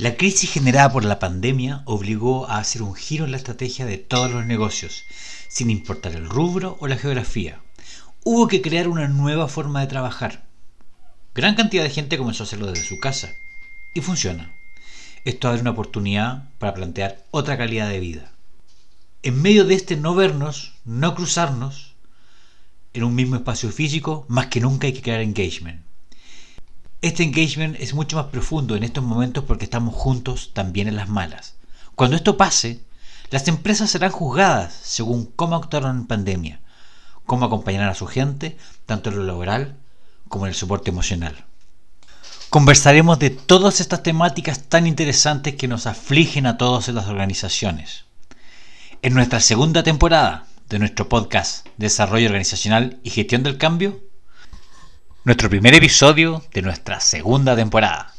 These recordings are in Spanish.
La crisis generada por la pandemia obligó a hacer un giro en la estrategia de todos los negocios, sin importar el rubro o la geografía. Hubo que crear una nueva forma de trabajar. Gran cantidad de gente comenzó a hacerlo desde su casa. Y funciona. Esto abre una oportunidad para plantear otra calidad de vida. En medio de este no vernos, no cruzarnos, en un mismo espacio físico, más que nunca hay que crear engagement. Este engagement es mucho más profundo en estos momentos porque estamos juntos también en las malas. Cuando esto pase, las empresas serán juzgadas según cómo actuaron en pandemia, cómo acompañarán a su gente, tanto en lo laboral como en el soporte emocional. Conversaremos de todas estas temáticas tan interesantes que nos afligen a todas las organizaciones. En nuestra segunda temporada de nuestro podcast Desarrollo Organizacional y Gestión del Cambio, nuestro primer episodio de nuestra segunda temporada.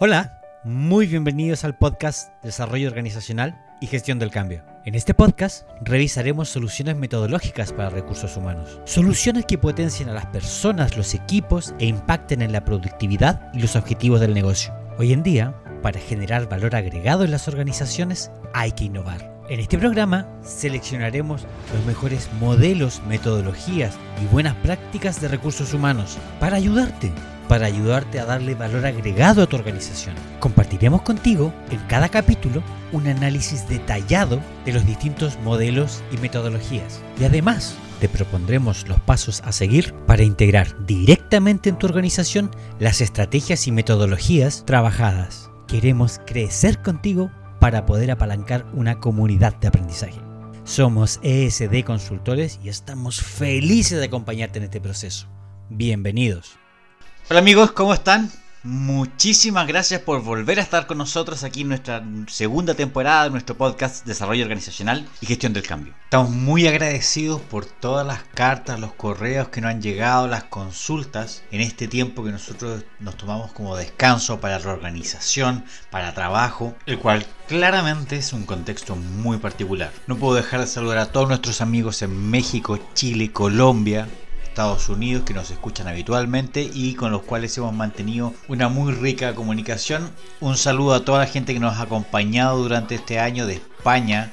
Hola, muy bienvenidos al podcast Desarrollo Organizacional y Gestión del Cambio. En este podcast revisaremos soluciones metodológicas para recursos humanos. Soluciones que potencien a las personas, los equipos e impacten en la productividad y los objetivos del negocio. Hoy en día, para generar valor agregado en las organizaciones, hay que innovar. En este programa seleccionaremos los mejores modelos, metodologías y buenas prácticas de recursos humanos para ayudarte, para ayudarte a darle valor agregado a tu organización. Compartiremos contigo en cada capítulo un análisis detallado de los distintos modelos y metodologías. Y además te propondremos los pasos a seguir para integrar directamente en tu organización las estrategias y metodologías trabajadas. Queremos crecer contigo para poder apalancar una comunidad de aprendizaje. Somos ESD Consultores y estamos felices de acompañarte en este proceso. Bienvenidos. Hola amigos, ¿cómo están? Muchísimas gracias por volver a estar con nosotros aquí en nuestra segunda temporada de nuestro podcast Desarrollo Organizacional y Gestión del Cambio. Estamos muy agradecidos por todas las cartas, los correos que nos han llegado, las consultas en este tiempo que nosotros nos tomamos como descanso para reorganización, para trabajo, el cual claramente es un contexto muy particular. No puedo dejar de saludar a todos nuestros amigos en México, Chile, Colombia, Estados Unidos que nos escuchan habitualmente y con los cuales hemos mantenido una muy rica comunicación. Un saludo a toda la gente que nos ha acompañado durante este año de España,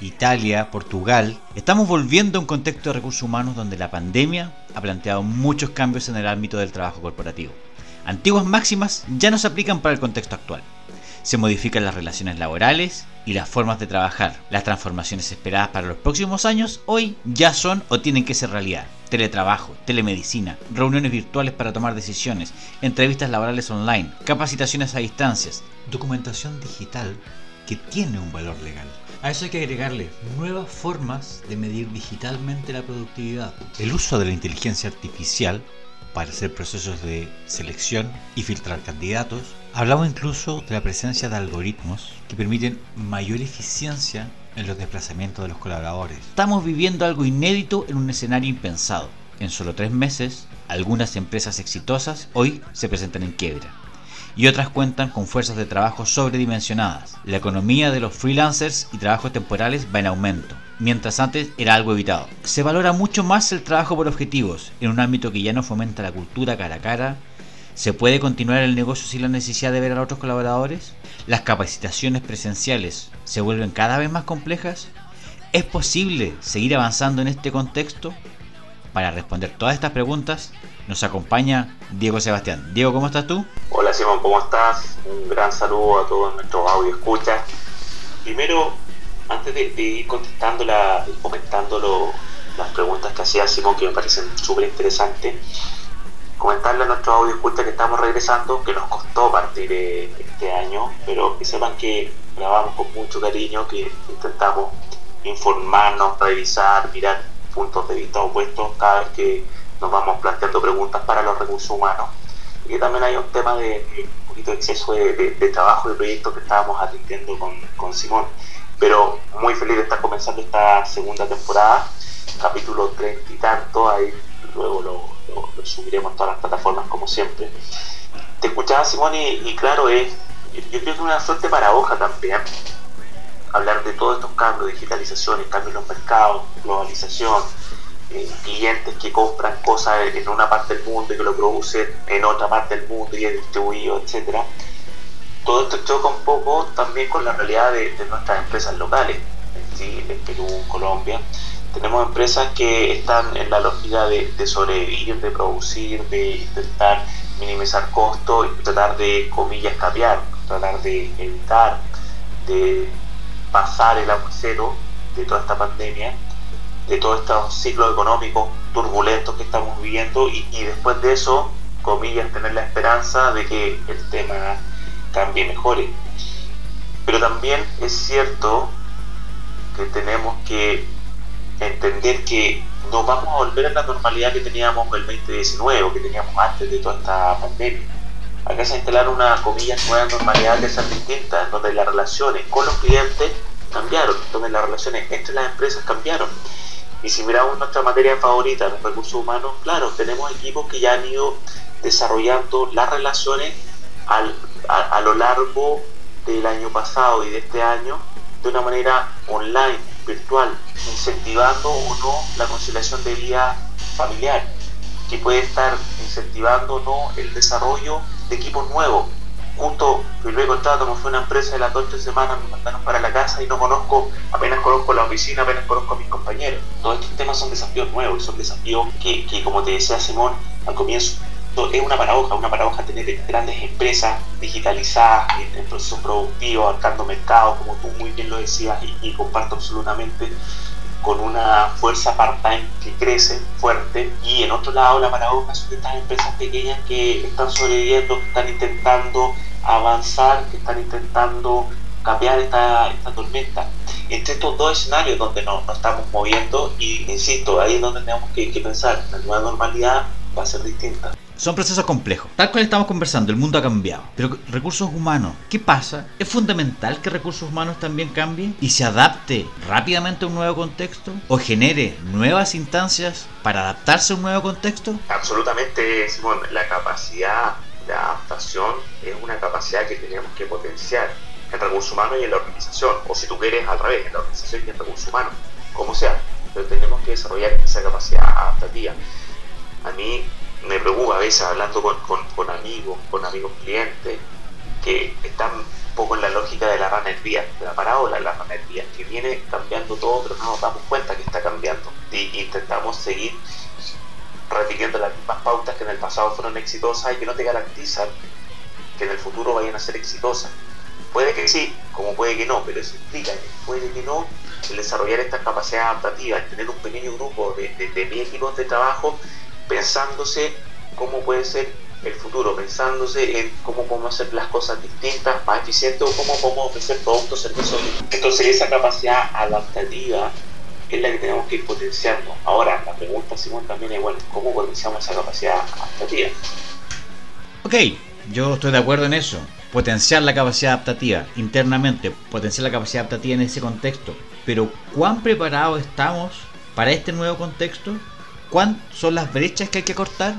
Italia, Portugal. Estamos volviendo a un contexto de recursos humanos donde la pandemia ha planteado muchos cambios en el ámbito del trabajo corporativo. Antiguas máximas ya no se aplican para el contexto actual. Se modifican las relaciones laborales y las formas de trabajar. Las transformaciones esperadas para los próximos años hoy ya son o tienen que ser realidad. Teletrabajo, telemedicina, reuniones virtuales para tomar decisiones, entrevistas laborales online, capacitaciones a distancias, documentación digital que tiene un valor legal. A eso hay que agregarle nuevas formas de medir digitalmente la productividad. El uso de la inteligencia artificial para hacer procesos de selección y filtrar candidatos. Hablamos incluso de la presencia de algoritmos que permiten mayor eficiencia en los desplazamientos de los colaboradores. Estamos viviendo algo inédito en un escenario impensado. En solo tres meses, algunas empresas exitosas hoy se presentan en quiebra y otras cuentan con fuerzas de trabajo sobredimensionadas. La economía de los freelancers y trabajos temporales va en aumento, mientras antes era algo evitado. Se valora mucho más el trabajo por objetivos, en un ámbito que ya no fomenta la cultura cara a cara. ¿Se puede continuar el negocio sin la necesidad de ver a otros colaboradores? ¿Las capacitaciones presenciales se vuelven cada vez más complejas? ¿Es posible seguir avanzando en este contexto? Para responder todas estas preguntas, nos acompaña Diego Sebastián. Diego, ¿cómo estás tú? Hola Simón, ¿cómo estás? Un gran saludo a todos nuestros audio escuchas. Primero, antes de, ir contestando la, comentando las preguntas que hacía Simón, que me parecen súper interesantes, comentarle a nuestros audio escuchas que estamos regresando, que nos costó partir este año, pero que sepan que grabamos con mucho cariño, que intentamos informarnos, revisar, mirar puntos de vista opuestos cada vez que nos vamos planteando preguntas para los recursos humanos. Y que también hay un tema de, un poquito de exceso de, de, trabajo de proyectos que estábamos atendiendo con, con Simón. Pero muy feliz de estar comenzando esta segunda temporada, capítulo 30 y tanto, ahí luego lo, subiremos a todas las plataformas como siempre. Te escuchaba Simón y, claro, es, yo creo que una suerte paradoja también hablar de todos estos cambios, digitalización, cambios en los mercados, globalización, eh, clientes que compran cosas en una parte del mundo y que lo producen en otra parte del mundo y es distribuido, etcétera. todo esto choca un poco también con la realidad de, nuestras empresas locales, en Chile, en Perú, en Colombia. Tenemos empresas que están en la lógica de, sobrevivir, de producir, de intentar minimizar costos y tratar de, comillas, capear, tratar de evitar, de pasar el aguacero de toda esta pandemia, de todos estos ciclos económicos turbulentos que estamos viviendo y, después de eso, comillas, tener la esperanza de que el tema cambie y mejore. Pero también es cierto que tenemos que entender que no vamos a volver a la normalidad que teníamos el 2019 o que teníamos antes de toda esta pandemia. Acá se instalar una, comillas, nueva normalidad que sea distinta, donde las relaciones con los clientes cambiaron, donde las relaciones entre las empresas cambiaron. Y si miramos nuestra materia favorita, los recursos humanos, claro, tenemos equipos que ya han ido desarrollando las relaciones a, lo largo del año pasado y de este año de una manera online, virtual, incentivando o no la conciliación de vida familiar, que puede estar incentivando o no el desarrollo de equipos nuevos, justo primer contrato como fue una empresa de las dos tres semanas me mandaron para la casa y no conozco, apenas conozco la oficina, apenas conozco a mis compañeros. Todos estos temas son desafíos nuevos son desafíos que, que como te decía Simón al comienzo, es una paradoja, una paradoja tener grandes empresas digitalizadas en, el proceso productivo, abarcando mercados, como tú muy bien lo decías, y, comparto absolutamente con una fuerza part-time que crece fuerte y en otro lado la paradoja son estas empresas pequeñas que están sobreviviendo, que están intentando avanzar, que están intentando cambiar esta, esta tormenta. Entre estos dos escenarios donde nos, estamos moviendo y insisto, ahí es donde tenemos que pensar, la nueva normalidad va a ser distinta. Son procesos complejos. Tal cual estamos conversando, el mundo ha cambiado. Pero recursos humanos, ¿qué pasa? ¿Es fundamental que recursos humanos también cambien y se adapte rápidamente a un nuevo contexto? ¿O genere nuevas instancias para adaptarse a un nuevo contexto? Absolutamente, Simón. La capacidad de adaptación es una capacidad que tenemos que potenciar en recursos humanos y en la organización. O si tú quieres, al revés, en la organización y en recursos humanos. Como sea. Pero tenemos que desarrollar esa capacidad adaptativa. A mí me preocupa a veces hablando con, con, amigos, con amigos clientes, que están un poco en la lógica de la rana hervía, de la parábola de la rana hervía, que viene cambiando todo, pero no nos damos cuenta que está cambiando. Y intentamos seguir repitiendo las mismas pautas que en el pasado fueron exitosas y que no te garantizan que en el futuro vayan a ser exitosas. Puede que sí, como puede que no, pero eso implica que puede que no el desarrollar estas capacidades adaptativas, tener un pequeño grupo de, de, de equipos de trabajo pensándose cómo puede ser el futuro, pensándose en cómo podemos hacer las cosas distintas, más eficientes o cómo podemos ofrecer productos, servicios. Entonces esa capacidad adaptativa es la que tenemos que ir potenciando. Ahora, la pregunta, Simón, también es, bueno, ¿cómo potenciamos esa capacidad adaptativa? Ok, yo estoy de acuerdo en eso. Potenciar la capacidad adaptativa internamente, potenciar la capacidad adaptativa en ese contexto. Pero ¿cuán preparados estamos para este nuevo contexto? ¿Cuáles son las brechas que hay que cortar?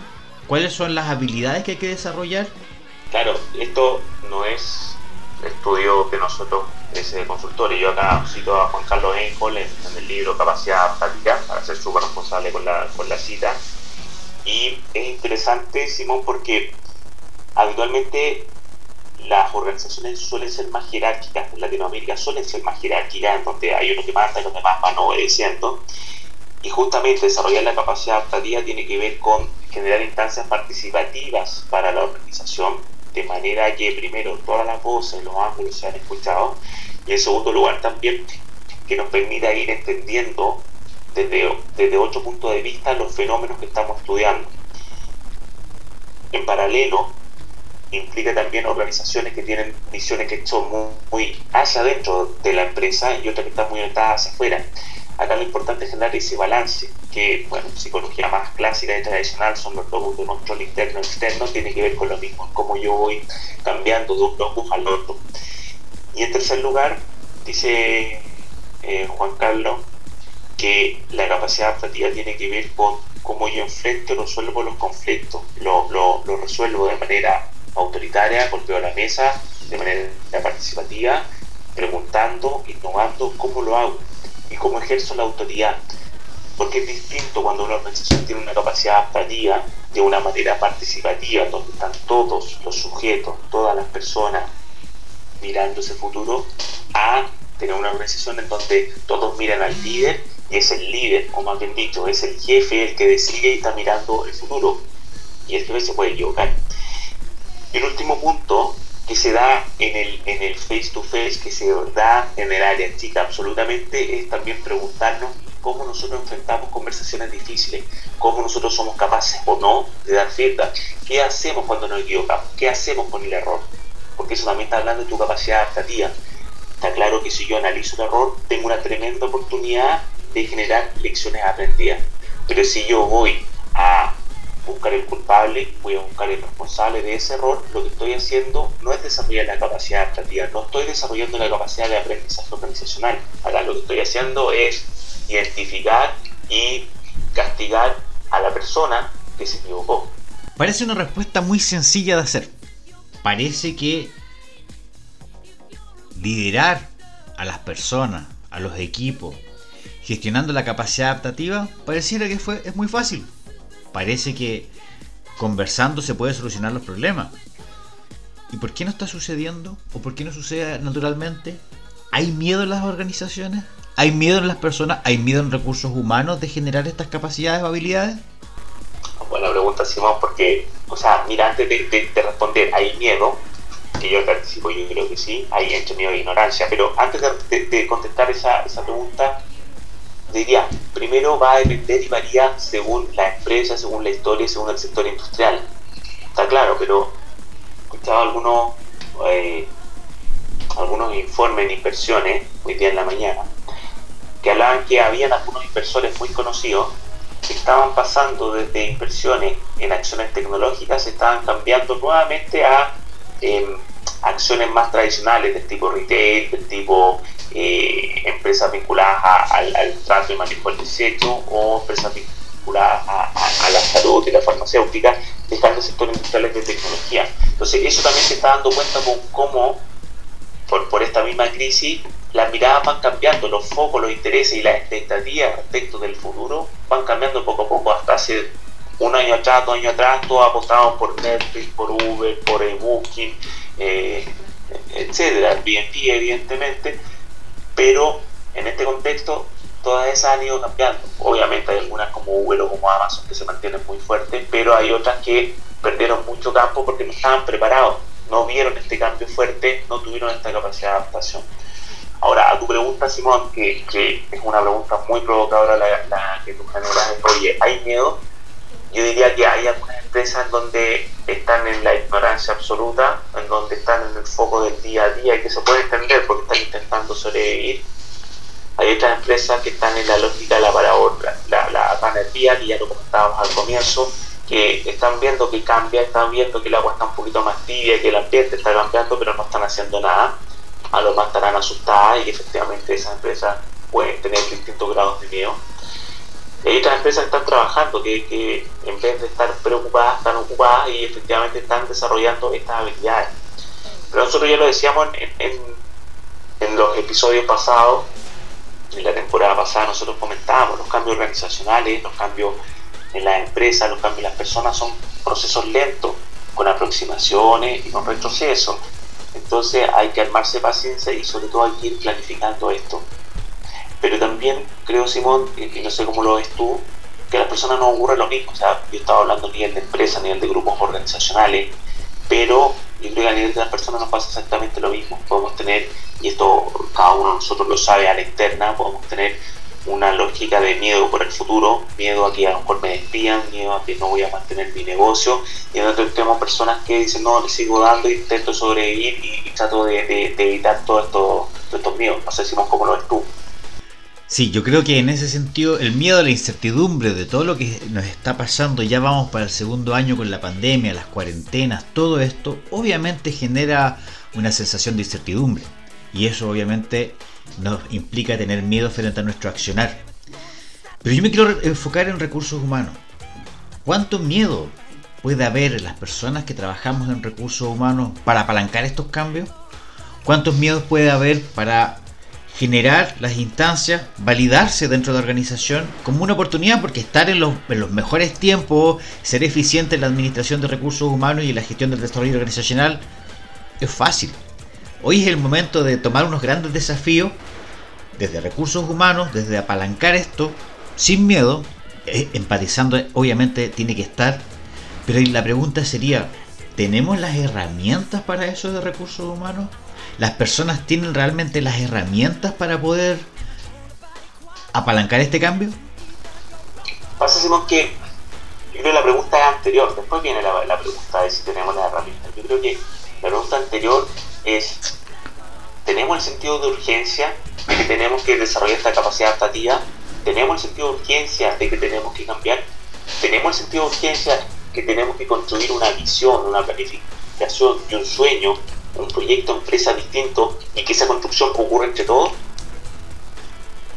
¿Cuáles son las habilidades que hay que desarrollar? Claro, esto no es estudio que nosotros, ese consultor, y yo acá cito a Juan Carlos Einhol en, el libro Capacidad Práctica, para ser súper responsable con la, con la cita. Y es interesante, Simón, porque habitualmente las organizaciones suelen ser más jerárquicas, en Latinoamérica suelen ser más jerárquicas, donde hay uno que manda y los demás van obedeciendo. Y justamente desarrollar la capacidad adaptativa tiene que ver con generar instancias participativas para la organización, de manera que primero todas las voces, los ángulos sean escuchados, y en segundo lugar también que nos permita ir entendiendo desde, desde otro punto de vista los fenómenos que estamos estudiando. En paralelo, implica también organizaciones que tienen misiones que son muy, muy hacia adentro de la empresa y otras que están muy orientadas hacia afuera acá lo importante es generar ese balance, que, bueno, psicología más clásica y tradicional son los logos de control interno externo, tiene que ver con lo mismo, cómo yo voy cambiando de un al otro. Y en tercer lugar, dice eh, Juan Carlos, que la capacidad adaptativa tiene que ver con cómo yo enfrento resuelvo los conflictos. Lo, lo, lo resuelvo de manera autoritaria, golpeo la mesa, de manera participativa, preguntando, innovando cómo lo hago y cómo ejerzo la autoridad. Porque es distinto cuando una organización tiene una capacidad adaptativa de una manera participativa, donde están todos los sujetos, todas las personas mirando ese futuro a tener una organización en donde todos miran al líder y es el líder, o más bien dicho, es el jefe el que decide y está mirando el futuro. Y el jefe se puede equivocar. Y el último punto que se da en el, en el face to face, que se da en el área chica absolutamente, es también preguntarnos cómo nosotros enfrentamos conversaciones difíciles, cómo nosotros somos capaces o no de dar feedback, qué hacemos cuando nos equivocamos, qué hacemos con el error, porque eso también está hablando de tu capacidad adaptativa. Está claro que si yo analizo el error, tengo una tremenda oportunidad de generar lecciones aprendidas, pero si yo voy a buscar el culpable, voy a buscar el responsable de ese error, lo que estoy haciendo no es desarrollar la capacidad adaptativa, no estoy desarrollando la capacidad de aprendizaje organizacional. Acá lo que estoy haciendo es identificar y castigar a la persona que se equivocó. Parece una respuesta muy sencilla de hacer. Parece que liderar a las personas, a los equipos, gestionando la capacidad adaptativa, pareciera que fue, es muy fácil. Parece que conversando se puede solucionar los problemas. ¿Y por qué no está sucediendo? ¿O por qué no sucede naturalmente? ¿Hay miedo en las organizaciones? ¿Hay miedo en las personas? ¿Hay miedo en recursos humanos de generar estas capacidades o habilidades? Buena pregunta, Simón, porque, o sea, mira, antes de, responder, ¿hay miedo? Que yo te anticipo, yo creo que sí, hay entre miedo e ignorancia, pero antes de, contestar esa, esa pregunta, diría, primero va a depender y varía según la empresa, según la historia según el sector industrial. Está claro, pero he escuchado algunos, eh, algunos informes de inversiones hoy día en la mañana que hablaban que habían algunos inversores muy conocidos que estaban pasando desde inversiones en acciones tecnológicas, estaban cambiando nuevamente a em, acciones más tradicionales del tipo retail, del tipo eh, empresas vinculadas al, trato y manejo del desecho o empresas vinculadas a, la salud y la farmacéutica, dejando sectores industriales de tecnología. Entonces, eso también se está dando cuenta con cómo, por, por esta misma crisis, las miradas van cambiando, los focos, los intereses y las expectativas respecto del futuro van cambiando poco a poco. Hasta hace un año atrás, dos años atrás, todos apostaban por Netflix, por Uber, por Booking, eh, etcétera, Airbnb evidentemente, pero en este contexto todas esas han ido cambiando. Obviamente hay algunas como Uber o como Amazon que se mantienen muy fuertes, pero hay otras que perdieron mucho campo porque no estaban preparados, no vieron este cambio fuerte, no tuvieron esta capacidad de adaptación. Ahora, a tu pregunta, Simón, que, es una pregunta muy provocadora la, que tú generas, oye, ¿hay miedo? Yo diría que hay algunas empresas donde están en la ignorancia absoluta, en donde están en el foco del día a día y que se puede entender porque están intentando sobrevivir. Hay otras empresas que están en la lógica de la parabola, la, la panetía, que ya lo comentábamos al comienzo, que están viendo que cambia, están viendo que el agua está un poquito más tibia, que el ambiente está cambiando, pero no están haciendo nada a lo más estarán asustadas y efectivamente esas empresas pueden tener distintos grados de miedo. Hay otras empresas que están trabajando que, que, en vez de estar preocupadas, están ocupadas y efectivamente están desarrollando estas habilidades. Pero nosotros ya lo decíamos en, en, en los episodios pasados, en la temporada pasada nosotros comentábamos, los cambios organizacionales, los cambios en las empresas, los cambios en las personas son procesos lentos, con aproximaciones y con retrocesos. Entonces hay que armarse paciencia y sobre todo hay que ir planificando esto. Pero también creo, Simón, y no sé cómo lo ves tú, que a las personas no ocurre lo mismo. O sea, yo estaba hablando a nivel de empresa, a nivel de grupos organizacionales, pero yo creo que a nivel de las personas nos pasa exactamente lo mismo. Podemos tener, y esto cada uno de nosotros lo sabe a la interna, podemos tener una lógica de miedo por el futuro, miedo a que a lo mejor me despidan, miedo a que no voy a mantener mi negocio, y nosotros tenemos personas que dicen, no, le sigo dando, intento sobrevivir y, trato de, evitar todos esto, estos miedos. No sé si más cómo lo ves tú. Sí, yo creo que en ese sentido el miedo a la incertidumbre de todo lo que nos está pasando, ya vamos para el segundo año con la pandemia, las cuarentenas, todo esto, obviamente genera una sensación de incertidumbre. Y eso obviamente nos implica tener miedo frente a nuestro accionar. Pero yo me quiero enfocar en recursos humanos. ¿Cuánto miedo puede haber en las personas que trabajamos en recursos humanos para apalancar estos cambios? ¿Cuántos miedos puede haber para generar las instancias, validarse dentro de la organización como una oportunidad porque estar en los, en los, mejores tiempos, ser eficiente en la administración de recursos humanos y en la gestión del desarrollo organizacional es fácil. Hoy es el momento de tomar unos grandes desafíos desde recursos humanos, desde apalancar esto sin miedo, eh, empatizando obviamente tiene que estar, pero la pregunta sería, ¿tenemos las herramientas para eso de recursos humanos? ¿Las personas tienen realmente las herramientas para poder apalancar este cambio? Pasa, Simón, que yo creo que la pregunta es anterior, después viene la, pregunta de si tenemos las herramientas. Yo creo que la pregunta anterior es, ¿tenemos el sentido de urgencia de que tenemos que desarrollar esta capacidad adaptativa? ¿Tenemos el sentido de urgencia de que tenemos que cambiar? ¿Tenemos el sentido de urgencia que tenemos que construir una visión, una planificación y un sueño, un proyecto empresa distinto y que esa construcción ocurra entre todos?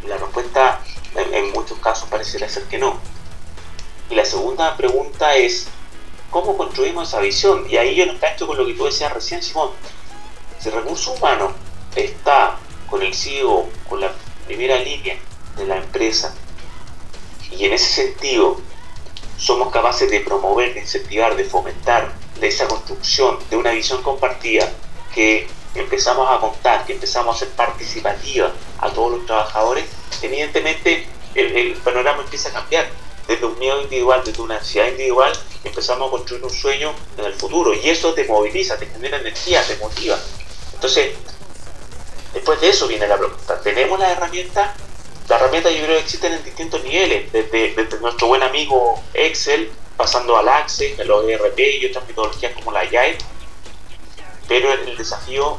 La respuesta en, muchos casos pareciera ser que no. Y la segunda pregunta es, ¿cómo construimos esa visión? Y ahí yo lo engancho con lo que tú decías recién, Simón. Si el recurso humano está con el CEO, con la primera línea de la empresa, y en ese sentido somos capaces de promover, de incentivar, de fomentar esa construcción de una visión compartida que empezamos a contar, que empezamos a ser participativa a todos los trabajadores, evidentemente el, panorama empieza a cambiar. Desde un miedo individual, desde una ansiedad individual, empezamos a construir un sueño en el futuro y eso te moviliza, te genera energía, te motiva. Entonces, después de eso viene la pregunta, ¿tenemos las herramientas? Las herramientas yo creo que existen en distintos niveles, desde, nuestro buen amigo Excel, pasando al Access, a los ERP y otras metodologías como la Agile, pero el desafío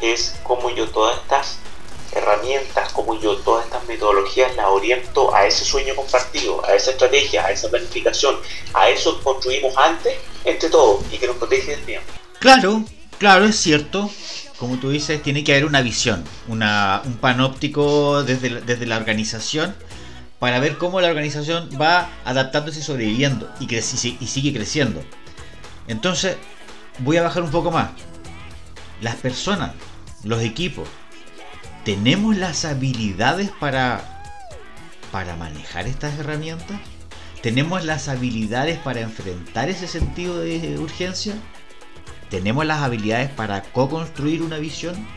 es cómo yo todas estas herramientas, cómo yo todas estas metodologías las oriento a ese sueño compartido, a esa estrategia, a esa planificación, a eso construimos antes entre todos y que nos protege del tiempo. Claro, claro, es cierto. Como tú dices, tiene que haber una visión, una, un panóptico desde, desde la organización para ver cómo la organización va adaptándose y sobreviviendo y, creci- y sigue creciendo. Entonces, voy a bajar un poco más. Las personas, los equipos, ¿tenemos las habilidades para, para manejar estas herramientas? ¿Tenemos las habilidades para enfrentar ese sentido de urgencia? ¿Tenemos las habilidades para co-construir una visión?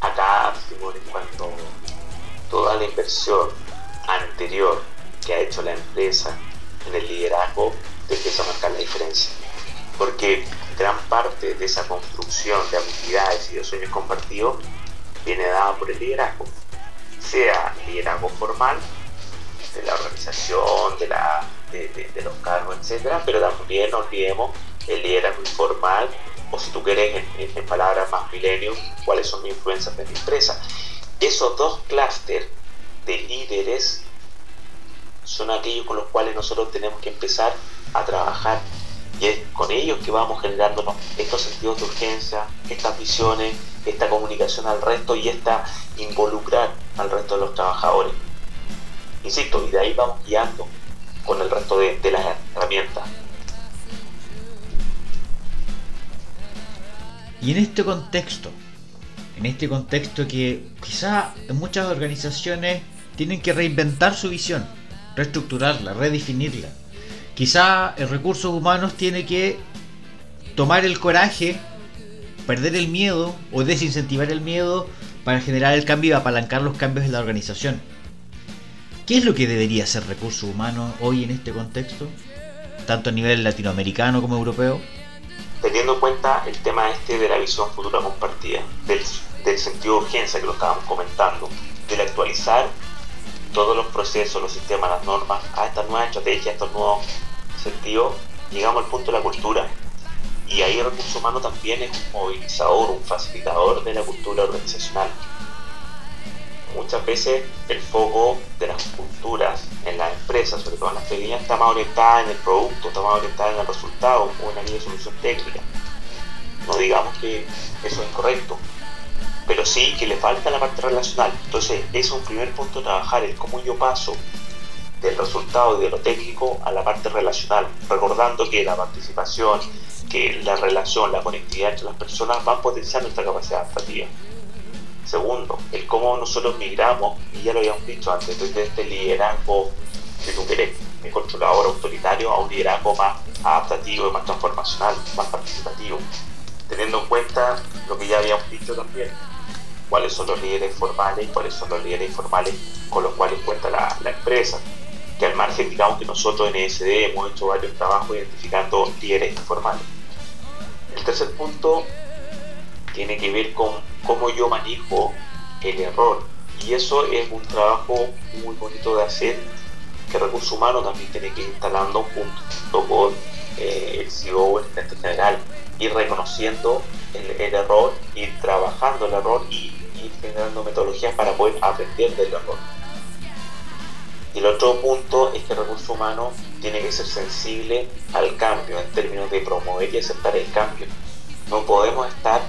Acá, Simón, en cuanto toda la inversión anterior que ha hecho la empresa en el liderazgo te empieza a marcar la diferencia. Porque gran parte de esa construcción de habilidades y de sueños compartidos viene dada por el liderazgo. Sea liderazgo formal, de la organización, de, la, de, los cargos, etcétera, pero también no olvidemos el liderazgo informal, o si tú quieres, en, palabras más millennium, cuáles son mis influencias de mi empresa. Esos dos clústeres de líderes son aquellos con los cuales nosotros tenemos que empezar a trabajar y es con ellos que vamos generándonos estos sentidos de urgencia, estas visiones, esta comunicación al resto y esta involucrar al resto de los trabajadores. Insisto, y de ahí vamos guiando con el resto de, las herramientas. Y en este contexto, en este contexto que quizá en muchas organizaciones tienen que reinventar su visión, reestructurarla, redefinirla. Quizá el recursos humanos tiene que tomar el coraje, perder el miedo o desincentivar el miedo para generar el cambio y apalancar los cambios en la organización. ¿Qué es lo que debería hacer recursos humanos hoy en este contexto? Tanto a nivel latinoamericano como europeo. teniendo en cuenta el tema este de la visión futura compartida, del, del sentido de urgencia que lo estábamos comentando, del actualizar todos los procesos, los sistemas, las normas a estas nuevas estrategias, a estos nuevos sentidos, llegamos al punto de la cultura. Y ahí el recurso humano también es un movilizador, un facilitador de la cultura organizacional. Muchas veces el foco de las culturas en las empresas, sobre todo en las pequeñas, está más orientada en el producto, está más orientada en el resultado o en la de solución técnica. No digamos que eso es incorrecto, pero sí que le falta la parte relacional. Entonces, es un primer punto a trabajar, el cómo yo paso del resultado y de lo técnico a la parte relacional, recordando que la participación, que la relación, la conectividad entre las personas van potenciando nuestra capacidad adaptativa. Segundo, el cómo nosotros migramos, y ya lo habíamos dicho antes, desde este liderazgo, si tú quieres, de controlador autoritario a un liderazgo más adaptativo y más transformacional, más participativo. teniendo en cuenta lo que ya habíamos dicho también, cuáles son los líderes formales y cuáles son los líderes informales con los cuales cuenta la, empresa. Que al margen, digamos que nosotros en ESD hemos hecho varios trabajos identificando líderes informales. El tercer punto tiene que ver con cómo yo manejo el error. Y eso es un trabajo muy bonito de hacer que Recursos Humanos también tiene que ir instalando junto con eh, el CEO, el gerente general, ir reconociendo el, error, ir trabajando el error y ir generando metodologías para poder aprender del error. Y el otro punto es que el recurso humano tiene que ser sensible al cambio en términos de promover y aceptar el cambio. No podemos estar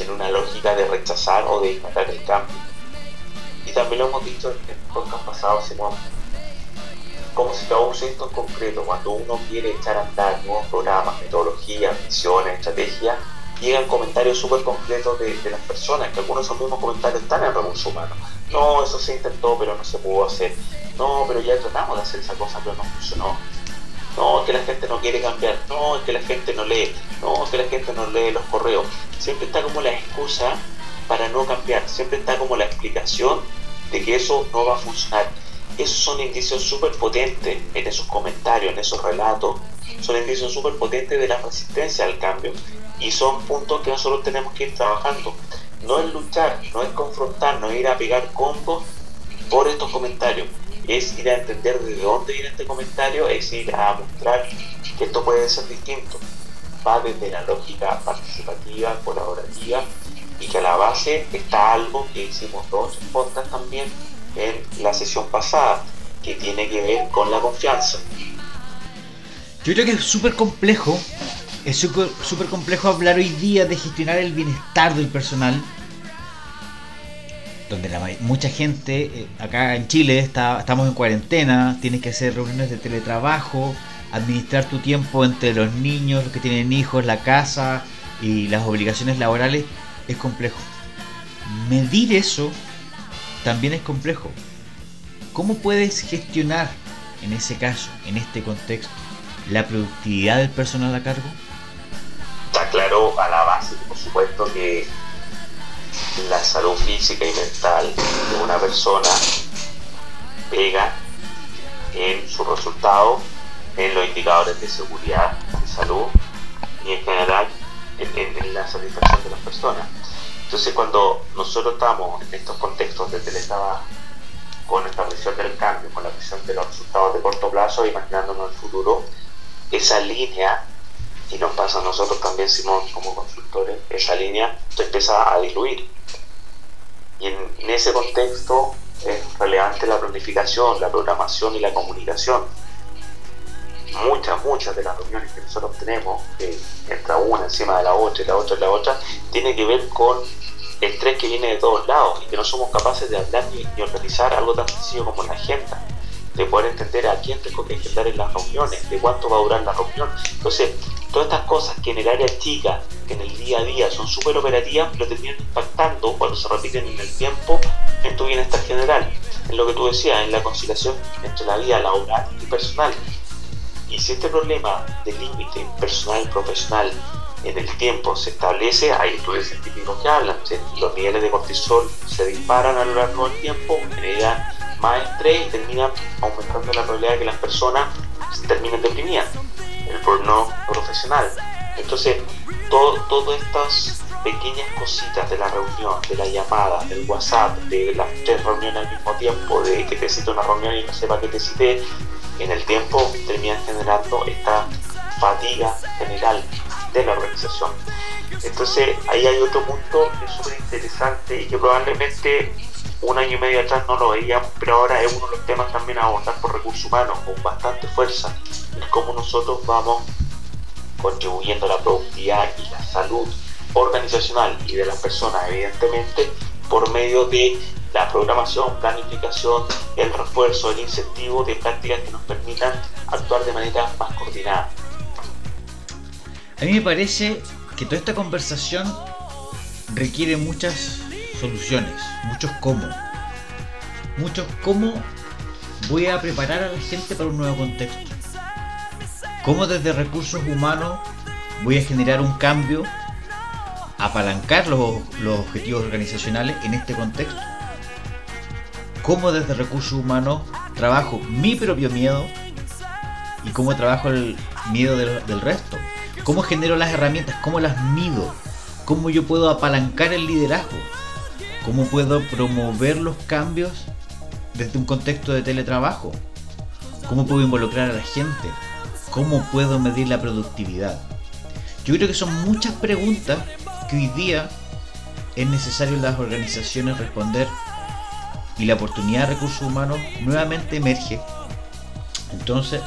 en una lógica de rechazar o de ignorar el cambio. Y también lo hemos dicho en podcast pasado, Simón, como si todo esto en concreto, cuando uno quiere echar a andar nuevos programas, metodologías, misiones, estrategias, llegan comentarios súper concretos de, las personas, que algunos de esos mismos comentarios están en recursos humanos. No, eso se intentó, pero no se pudo hacer. No, pero ya tratamos de hacer esa cosa, pero no funcionó. No, es que la gente no quiere cambiar. No, es que la gente no lee. No, es que la gente no lee los correos. Siempre está como la excusa para no cambiar. Siempre está como la explicación de que eso no va a funcionar esos son indicios súper potentes en esos comentarios, en esos relatos, son indicios súper potentes de la resistencia al cambio y son puntos que nosotros tenemos que ir trabajando. No es luchar, no es confrontar, no es ir a pegar combos por estos comentarios, es ir a entender de dónde viene este comentario, es ir a mostrar que esto puede ser distinto. Va desde la lógica participativa, colaborativa y que a la base está algo que hicimos dos podcasts también en la sesión pasada, que tiene que ver con la confianza. Yo creo que es súper complejo, es súper complejo hablar hoy día de gestionar el bienestar del personal, donde la, mucha gente eh, acá en Chile está, estamos en cuarentena, tienes que hacer reuniones de teletrabajo, administrar tu tiempo entre los niños, los que tienen hijos, la casa y las obligaciones laborales, es complejo. Medir eso también es complejo. ¿Cómo puedes gestionar, en ese caso, en este contexto, la productividad del personal a cargo? Está claro a la base, por supuesto, que la salud física y mental de una persona pega en su resultado, en los indicadores de seguridad, de salud y en general en la satisfacción de las personas. Entonces cuando nosotros estamos en estos contextos de teletrabajo, con esta visión del cambio, con la visión de los resultados de corto plazo, imaginándonos el futuro, esa línea, y nos pasa a nosotros también, Simón, como consultores, esa línea se empieza a diluir. Y en, en ese contexto es relevante la planificación, la programación y la comunicación muchas, muchas de las reuniones que nosotros tenemos, que entra una encima de la otra y la otra y la otra, tiene que ver con estrés que viene de todos lados y que no somos capaces de hablar ni, organizar algo tan sencillo como la agenda, de poder entender a quién tengo que agendar en las reuniones, de cuánto va a durar la reunión. Entonces, todas estas cosas que en el área chica, que en el día a día son súper operativas, pero terminan impactando cuando se repiten en el tiempo en tu bienestar general, en lo que tú decías, en la conciliación entre la vida laboral y personal. Y si este problema de límite personal profesional en el tiempo se establece, hay estudios científicos que hablan, los niveles de cortisol se disparan a lo largo del tiempo, generan más estrés y terminan aumentando la probabilidad de que las personas se terminen deprimidas, el burnout profesional. Entonces, todas estas pequeñas cositas de la reunión, de la llamada, del WhatsApp, de las tres reuniones al mismo tiempo, de que te cite una reunión y no sepa que te cité, en el tiempo terminan generando esta fatiga general de la organización. Entonces ahí hay otro punto que es súper interesante y que probablemente un año y medio atrás no lo veíamos, pero ahora es uno de los temas también a abordar por recursos humanos con bastante fuerza, cómo nosotros vamos contribuyendo a la productividad y la salud organizacional y de las personas, evidentemente, por medio de la programación, planificación, el refuerzo, el incentivo de prácticas que nos permitan actuar de manera más coordinada. A mí me parece que toda esta conversación requiere muchas soluciones, muchos cómo. Muchos cómo voy a preparar a la gente para un nuevo contexto. Cómo desde recursos humanos voy a generar un cambio apalancar los, los objetivos organizacionales en este contexto. Cómo desde recursos humanos trabajo mi propio miedo y cómo trabajo el miedo del, del resto. Cómo genero las herramientas, cómo las mido, cómo yo puedo apalancar el liderazgo, cómo puedo promover los cambios desde un contexto de teletrabajo, cómo puedo involucrar a la gente, cómo puedo medir la productividad. Yo creo que son muchas preguntas que hoy día es necesario en las organizaciones responder y la oportunidad de recursos humanos nuevamente emerge. Entonces,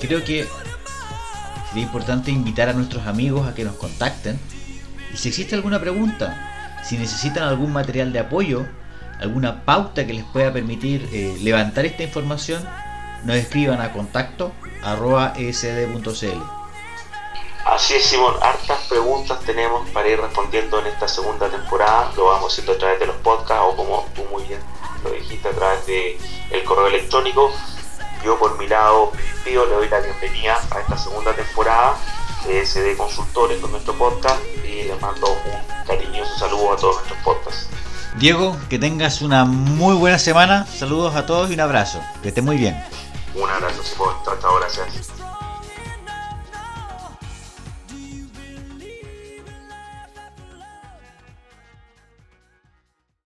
creo que sería importante invitar a nuestros amigos a que nos contacten y si existe alguna pregunta, si necesitan algún material de apoyo, alguna pauta que les pueda permitir eh, levantar esta información, nos escriban a contacto arroba. Así es, Simón, hartas preguntas tenemos para ir respondiendo en esta segunda temporada. Lo vamos haciendo a través de los podcasts o como tú muy bien lo dijiste, a través del el correo electrónico. Yo por mi lado despido, le doy la bienvenida a esta segunda temporada de SD Consultores con nuestro podcast y les mando un cariñoso saludo a todos nuestros podcasts. Diego, que tengas una muy buena semana. Saludos a todos y un abrazo. Que esté muy bien una de las respuestas hasta ahora se